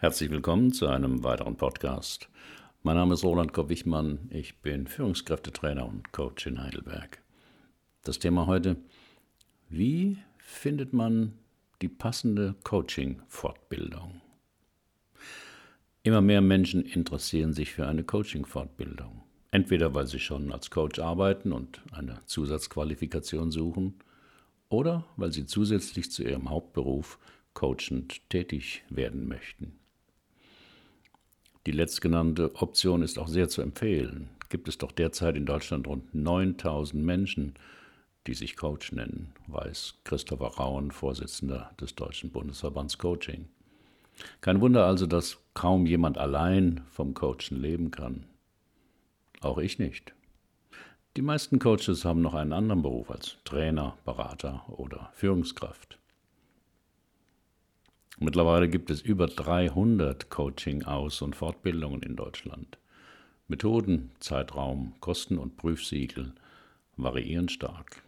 Herzlich willkommen zu einem weiteren Podcast. Mein Name ist Roland Kopp-Wichmann. Ich bin Führungskräftetrainer und Coach in Heidelberg. Das Thema heute: Wie findet man die passende Coaching-Fortbildung? Immer mehr Menschen interessieren sich für eine Coaching-Fortbildung. Entweder weil sie schon als Coach arbeiten und eine Zusatzqualifikation suchen, oder weil sie zusätzlich zu ihrem Hauptberuf coachend tätig werden möchten. Die letztgenannte Option ist auch sehr zu empfehlen. Gibt es doch derzeit in Deutschland rund 9000 Menschen, die sich Coach nennen, weiß Christopher Rauen, Vorsitzender des Deutschen Bundesverbands Coaching. Kein Wunder also, dass kaum jemand allein vom Coachen leben kann. Auch ich nicht. Die meisten Coaches haben noch einen anderen Beruf als Trainer, Berater oder Führungskraft. Mittlerweile gibt es über 300 Coaching-Aus- und Fortbildungen in Deutschland. Methoden, Zeitraum, Kosten und Prüfsiegel variieren stark.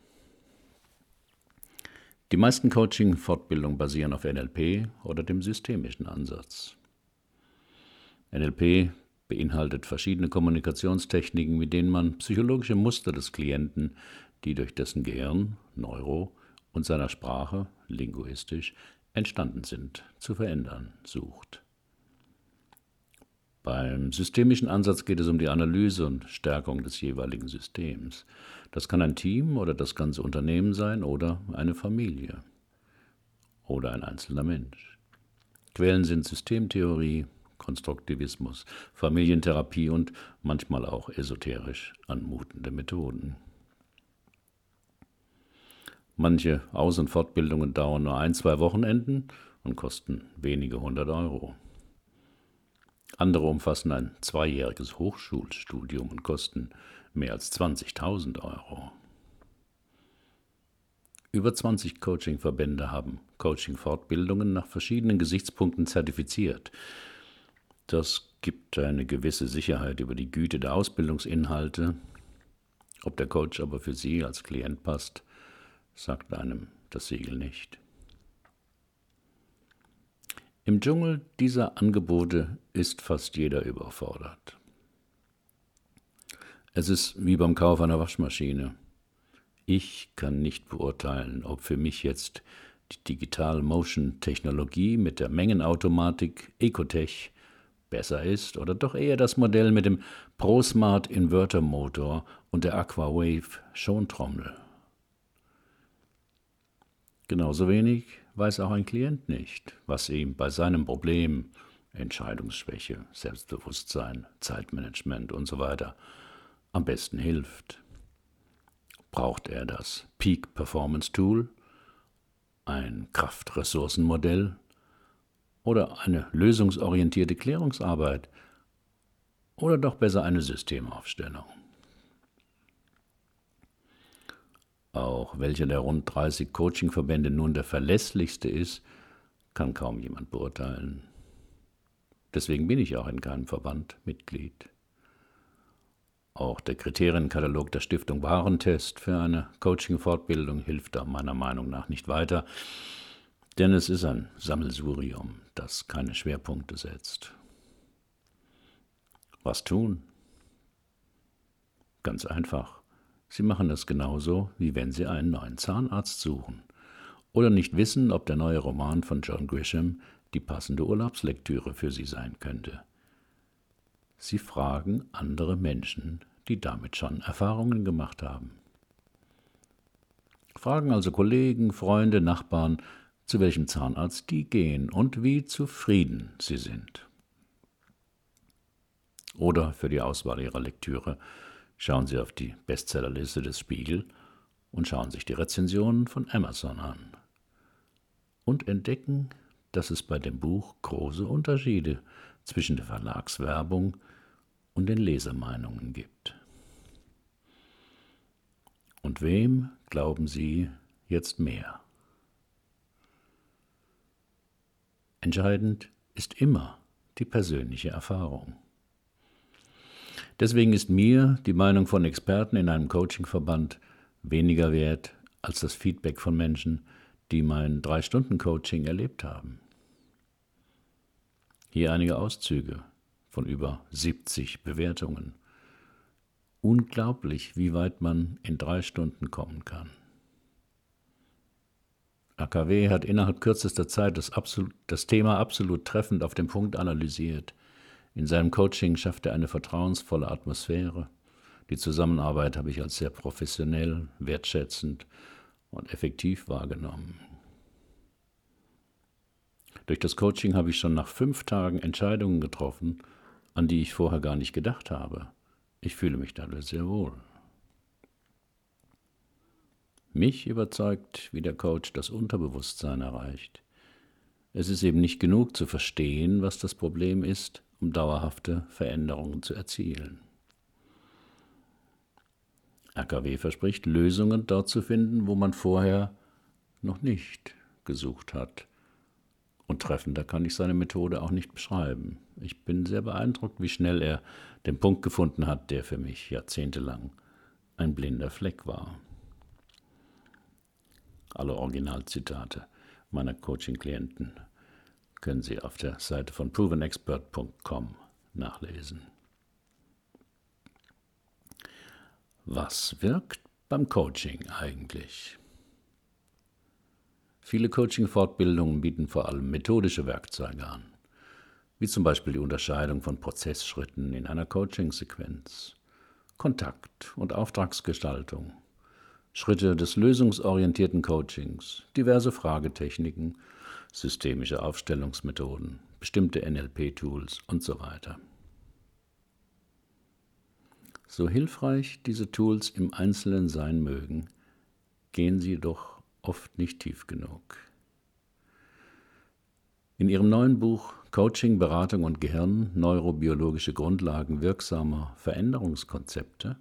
Die meisten Coaching-Fortbildungen basieren auf NLP oder dem systemischen Ansatz. NLP beinhaltet verschiedene Kommunikationstechniken, mit denen man psychologische Muster des Klienten, die durch dessen Gehirn, Neuro und seiner Sprache, linguistisch, entstanden sind, zu verändern sucht. Beim systemischen Ansatz geht es um die Analyse und Stärkung des jeweiligen Systems. Das kann ein Team oder das ganze Unternehmen sein oder eine Familie oder ein einzelner Mensch. Quellen sind Systemtheorie, Konstruktivismus, Familientherapie und manchmal auch esoterisch anmutende Methoden. Manche Aus- und Fortbildungen dauern nur ein, zwei Wochenenden und kosten wenige hundert Euro. Andere umfassen ein zweijähriges Hochschulstudium und kosten mehr als 20.000 Euro. Über 20 Coaching-Verbände haben Coaching-Fortbildungen nach verschiedenen Gesichtspunkten zertifiziert. Das gibt eine gewisse Sicherheit über die Güte der Ausbildungsinhalte. Ob der Coach aber für Sie als Klient passt, sagt einem das Siegel nicht. Im Dschungel dieser Angebote ist fast jeder überfordert. Es ist wie beim Kauf einer Waschmaschine. Ich kann nicht beurteilen, ob für mich jetzt die Digital Motion Technologie mit der Mengenautomatik Ecotech besser ist oder doch eher das Modell mit dem ProSmart Inverter Motor und der Aquawave Schontrommel. Genauso wenig weiß auch ein Klient nicht, was ihm bei seinem Problem Entscheidungsschwäche, Selbstbewusstsein, Zeitmanagement und so weiter am besten hilft. Braucht er das Peak Performance Tool, ein Kraftressourcenmodell oder eine lösungsorientierte Klärungsarbeit oder doch besser eine Systemaufstellung? Auch welcher der rund 30 Coachingverbände nun der verlässlichste ist, kann kaum jemand beurteilen. Deswegen bin ich auch in keinem Verband Mitglied. Auch der Kriterienkatalog der Stiftung Warentest für eine Coaching-Fortbildung hilft da meiner Meinung nach nicht weiter, denn es ist ein Sammelsurium, das keine Schwerpunkte setzt. Was tun? Ganz einfach. Sie machen es genauso, wie wenn Sie einen neuen Zahnarzt suchen oder nicht wissen, ob der neue Roman von John Grisham die passende Urlaubslektüre für Sie sein könnte. Sie fragen andere Menschen, die damit schon Erfahrungen gemacht haben. Fragen also Kollegen, Freunde, Nachbarn, zu welchem Zahnarzt die gehen und wie zufrieden sie sind. Oder für die Auswahl ihrer Lektüre Schauen Sie auf die Bestsellerliste des Spiegel und schauen sich die Rezensionen von Amazon an. Und entdecken, dass es bei dem Buch große Unterschiede zwischen der Verlagswerbung und den Lesermeinungen gibt. Und wem glauben Sie jetzt mehr? Entscheidend ist immer die persönliche Erfahrung. Deswegen ist mir die Meinung von Experten in einem Coachingverband weniger wert als das Feedback von Menschen, die mein Drei-Stunden-Coaching erlebt haben. Hier einige Auszüge von über 70 Bewertungen. Unglaublich, wie weit man in drei Stunden kommen kann. AKW hat innerhalb kürzester Zeit das, absolut, das Thema absolut treffend auf den Punkt analysiert. In seinem Coaching schafft er eine vertrauensvolle Atmosphäre. Die Zusammenarbeit habe ich als sehr professionell, wertschätzend und effektiv wahrgenommen. Durch das Coaching habe ich schon nach fünf Tagen Entscheidungen getroffen, an die ich vorher gar nicht gedacht habe. Ich fühle mich dadurch sehr wohl. Mich überzeugt, wie der Coach das Unterbewusstsein erreicht. Es ist eben nicht genug zu verstehen, was das Problem ist, um dauerhafte Veränderungen zu erzielen. AKW verspricht, Lösungen dort zu finden, wo man vorher noch nicht gesucht hat. Und treffender kann ich seine Methode auch nicht beschreiben. Ich bin sehr beeindruckt, wie schnell er den Punkt gefunden hat, der für mich jahrzehntelang ein blinder Fleck war. Alle Originalzitate meiner Coaching-Klienten können Sie auf der Seite von provenexpert.com nachlesen. Was wirkt beim Coaching eigentlich? Viele Coaching-Fortbildungen bieten vor allem methodische Werkzeuge an, wie zum Beispiel die Unterscheidung von Prozessschritten in einer Coaching-Sequenz, Kontakt- und Auftragsgestaltung, Schritte des lösungsorientierten Coachings, diverse Fragetechniken, systemische Aufstellungsmethoden, bestimmte NLP-Tools und so weiter. So hilfreich diese Tools im Einzelnen sein mögen, gehen sie doch oft nicht tief genug. In ihrem neuen Buch Coaching, Beratung und Gehirn, neurobiologische Grundlagen wirksamer Veränderungskonzepte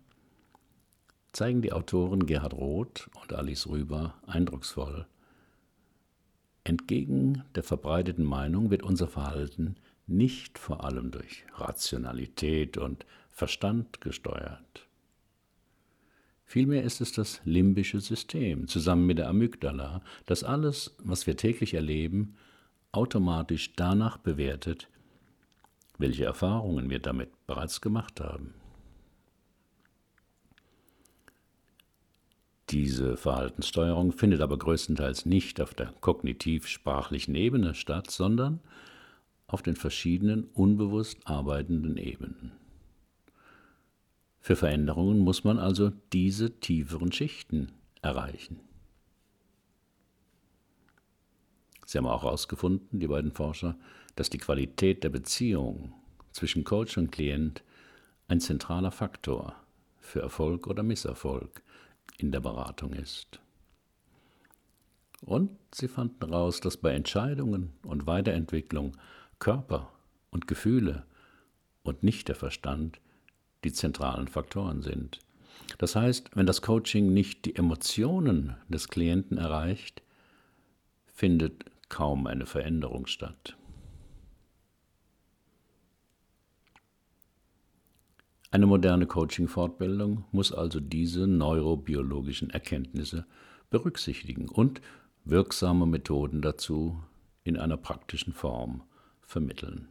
zeigen die Autoren Gerhard Roth und Alice Rüber eindrucksvoll. Entgegen der verbreiteten Meinung wird unser Verhalten nicht vor allem durch Rationalität und Verstand gesteuert. Vielmehr ist es das limbische System zusammen mit der Amygdala, das alles, was wir täglich erleben, automatisch danach bewertet, welche Erfahrungen wir damit bereits gemacht haben. Diese Verhaltenssteuerung findet aber größtenteils nicht auf der kognitiv-sprachlichen Ebene statt, sondern auf den verschiedenen unbewusst arbeitenden Ebenen. Für Veränderungen muss man also diese tieferen Schichten erreichen. Sie haben auch herausgefunden, die beiden Forscher, dass die Qualität der Beziehung zwischen Coach und Klient ein zentraler Faktor für Erfolg oder Misserfolg in der Beratung ist. Und sie fanden heraus, dass bei Entscheidungen und Weiterentwicklung Körper und Gefühle und nicht der Verstand die zentralen Faktoren sind. Das heißt, wenn das Coaching nicht die Emotionen des Klienten erreicht, findet kaum eine Veränderung statt. Eine moderne Coaching-Fortbildung muss also diese neurobiologischen Erkenntnisse berücksichtigen und wirksame Methoden dazu in einer praktischen Form vermitteln.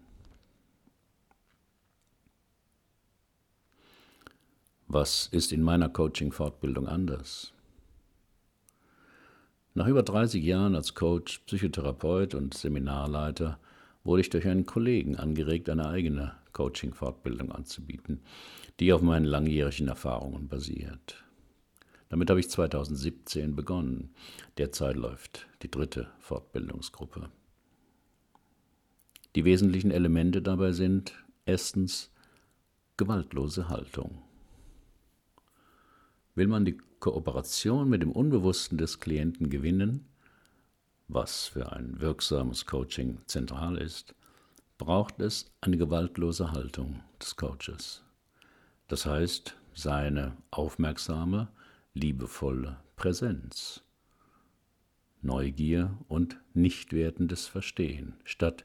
Was ist in meiner Coaching-Fortbildung anders? Nach über 30 Jahren als Coach, Psychotherapeut und Seminarleiter wurde ich durch einen Kollegen angeregt, eine eigene Coaching-Fortbildung anzubieten, die auf meinen langjährigen Erfahrungen basiert. Damit habe ich 2017 begonnen. Derzeit läuft die dritte Fortbildungsgruppe. Die wesentlichen Elemente dabei sind erstens gewaltlose Haltung. Will man die Kooperation mit dem Unbewussten des Klienten gewinnen, was für ein wirksames Coaching zentral ist, braucht es eine gewaltlose Haltung des Coaches. Das heißt, seine aufmerksame, liebevolle Präsenz. Neugier und nicht wertendes Verstehen statt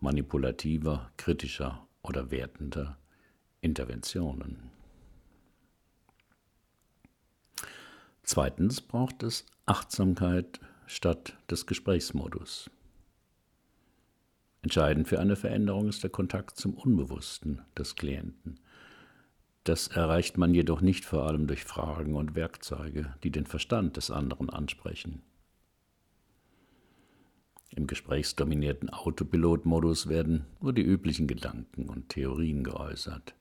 manipulativer, kritischer oder wertender Interventionen. Zweitens braucht es Achtsamkeit statt des Gesprächsmodus. Entscheidend für eine Veränderung ist der Kontakt zum Unbewussten des Klienten. Das erreicht man jedoch nicht vor allem durch Fragen und Werkzeuge, die den Verstand des anderen ansprechen. Im gesprächsdominierten Autopilotmodus werden nur die üblichen Gedanken und Theorien geäußert.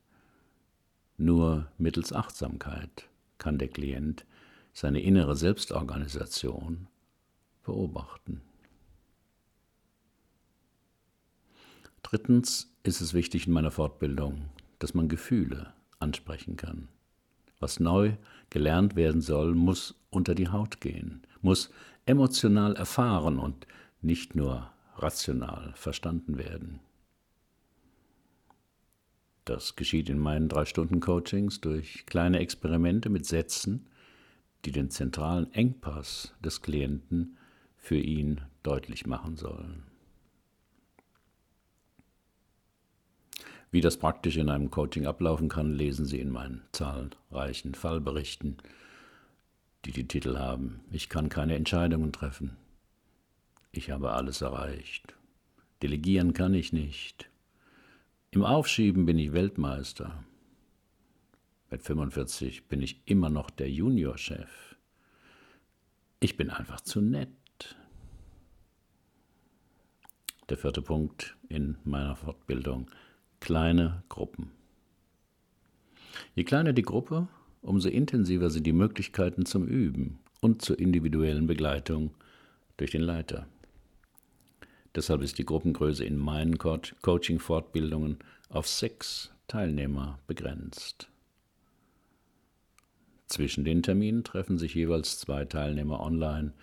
Nur mittels Achtsamkeit kann der Klient seine innere Selbstorganisation beobachten. Drittens ist es wichtig in meiner Fortbildung, dass man Gefühle ansprechen kann. Was neu gelernt werden soll, muss unter die Haut gehen, muss emotional erfahren und nicht nur rational verstanden werden. Das geschieht in meinen drei Stunden Coachings durch kleine Experimente mit Sätzen, die den zentralen Engpass des Klienten für ihn deutlich machen sollen. Wie das praktisch in einem Coaching ablaufen kann, lesen Sie in meinen zahlreichen Fallberichten, die die Titel haben Ich kann keine Entscheidungen treffen, ich habe alles erreicht. Delegieren kann ich nicht. Im Aufschieben bin ich Weltmeister. Mit 45 bin ich immer noch der Juniorchef. Ich bin einfach zu nett. Der vierte Punkt in meiner Fortbildung. Kleine Gruppen. Je kleiner die Gruppe, umso intensiver sind die Möglichkeiten zum Üben und zur individuellen Begleitung durch den Leiter. Deshalb ist die Gruppengröße in meinen Coaching-Fortbildungen auf sechs Teilnehmer begrenzt. Zwischen den Terminen treffen sich jeweils zwei Teilnehmer online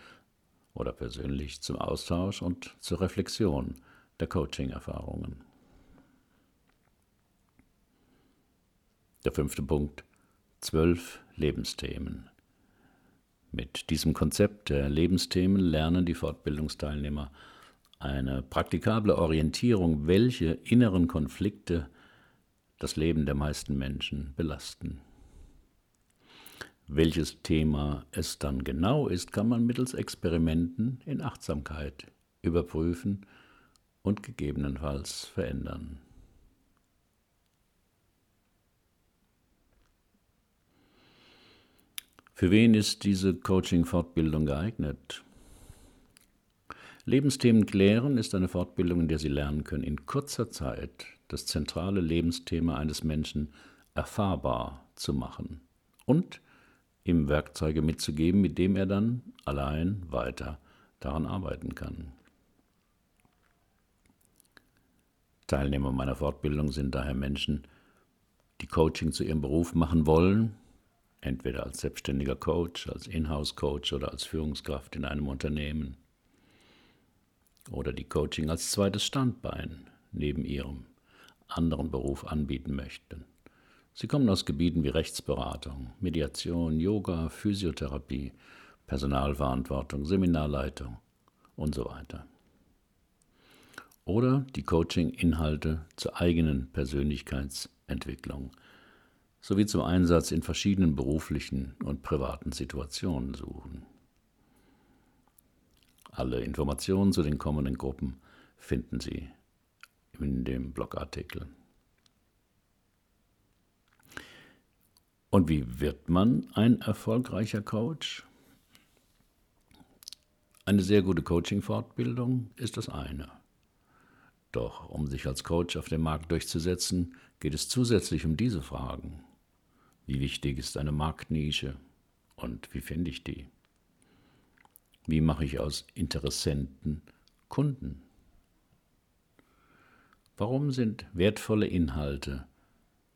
oder persönlich zum Austausch und zur Reflexion der Coaching-Erfahrungen. Der fünfte Punkt. Zwölf Lebensthemen. Mit diesem Konzept der Lebensthemen lernen die Fortbildungsteilnehmer eine praktikable Orientierung, welche inneren Konflikte das Leben der meisten Menschen belasten. Welches Thema es dann genau ist, kann man mittels Experimenten in Achtsamkeit überprüfen und gegebenenfalls verändern. Für wen ist diese Coaching-Fortbildung geeignet? Lebensthemen klären ist eine Fortbildung, in der Sie lernen können, in kurzer Zeit das zentrale Lebensthema eines Menschen erfahrbar zu machen und ihm Werkzeuge mitzugeben, mit dem er dann allein weiter daran arbeiten kann. Teilnehmer meiner Fortbildung sind daher Menschen, die Coaching zu ihrem Beruf machen wollen, entweder als selbstständiger Coach, als Inhouse-Coach oder als Führungskraft in einem Unternehmen oder die Coaching als zweites Standbein neben ihrem anderen Beruf anbieten möchten. Sie kommen aus Gebieten wie Rechtsberatung, Mediation, Yoga, Physiotherapie, Personalverantwortung, Seminarleitung und so weiter. Oder die Coaching-Inhalte zur eigenen Persönlichkeitsentwicklung sowie zum Einsatz in verschiedenen beruflichen und privaten Situationen suchen. Alle Informationen zu den kommenden Gruppen finden Sie in dem Blogartikel. Und wie wird man ein erfolgreicher Coach? Eine sehr gute Coaching-Fortbildung ist das eine. Doch um sich als Coach auf dem Markt durchzusetzen, geht es zusätzlich um diese Fragen. Wie wichtig ist eine Marktnische und wie finde ich die? Wie mache ich aus Interessenten Kunden? Warum sind wertvolle Inhalte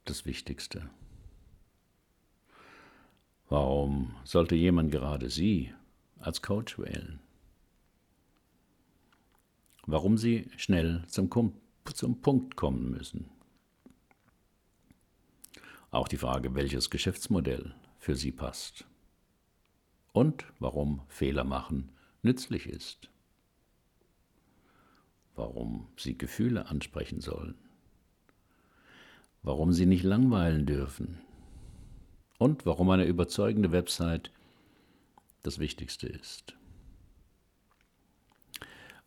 das Wichtigste? Warum sollte jemand gerade Sie als Coach wählen? Warum Sie schnell zum, zum Punkt kommen müssen? Auch die Frage, welches Geschäftsmodell für Sie passt. Und warum Fehler machen nützlich ist, warum sie Gefühle ansprechen sollen, warum sie nicht langweilen dürfen. Und warum eine überzeugende Website das Wichtigste ist.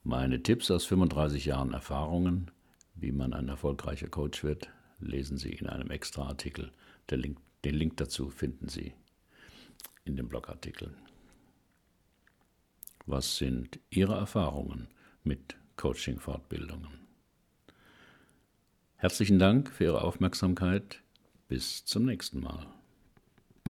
Meine Tipps aus 35 Jahren Erfahrungen, wie man ein erfolgreicher Coach wird, lesen Sie in einem extra Artikel. Link, den Link dazu finden Sie in dem Blogartikel. Was sind Ihre Erfahrungen mit Coaching-Fortbildungen? Herzlichen Dank für Ihre Aufmerksamkeit. Bis zum nächsten Mal.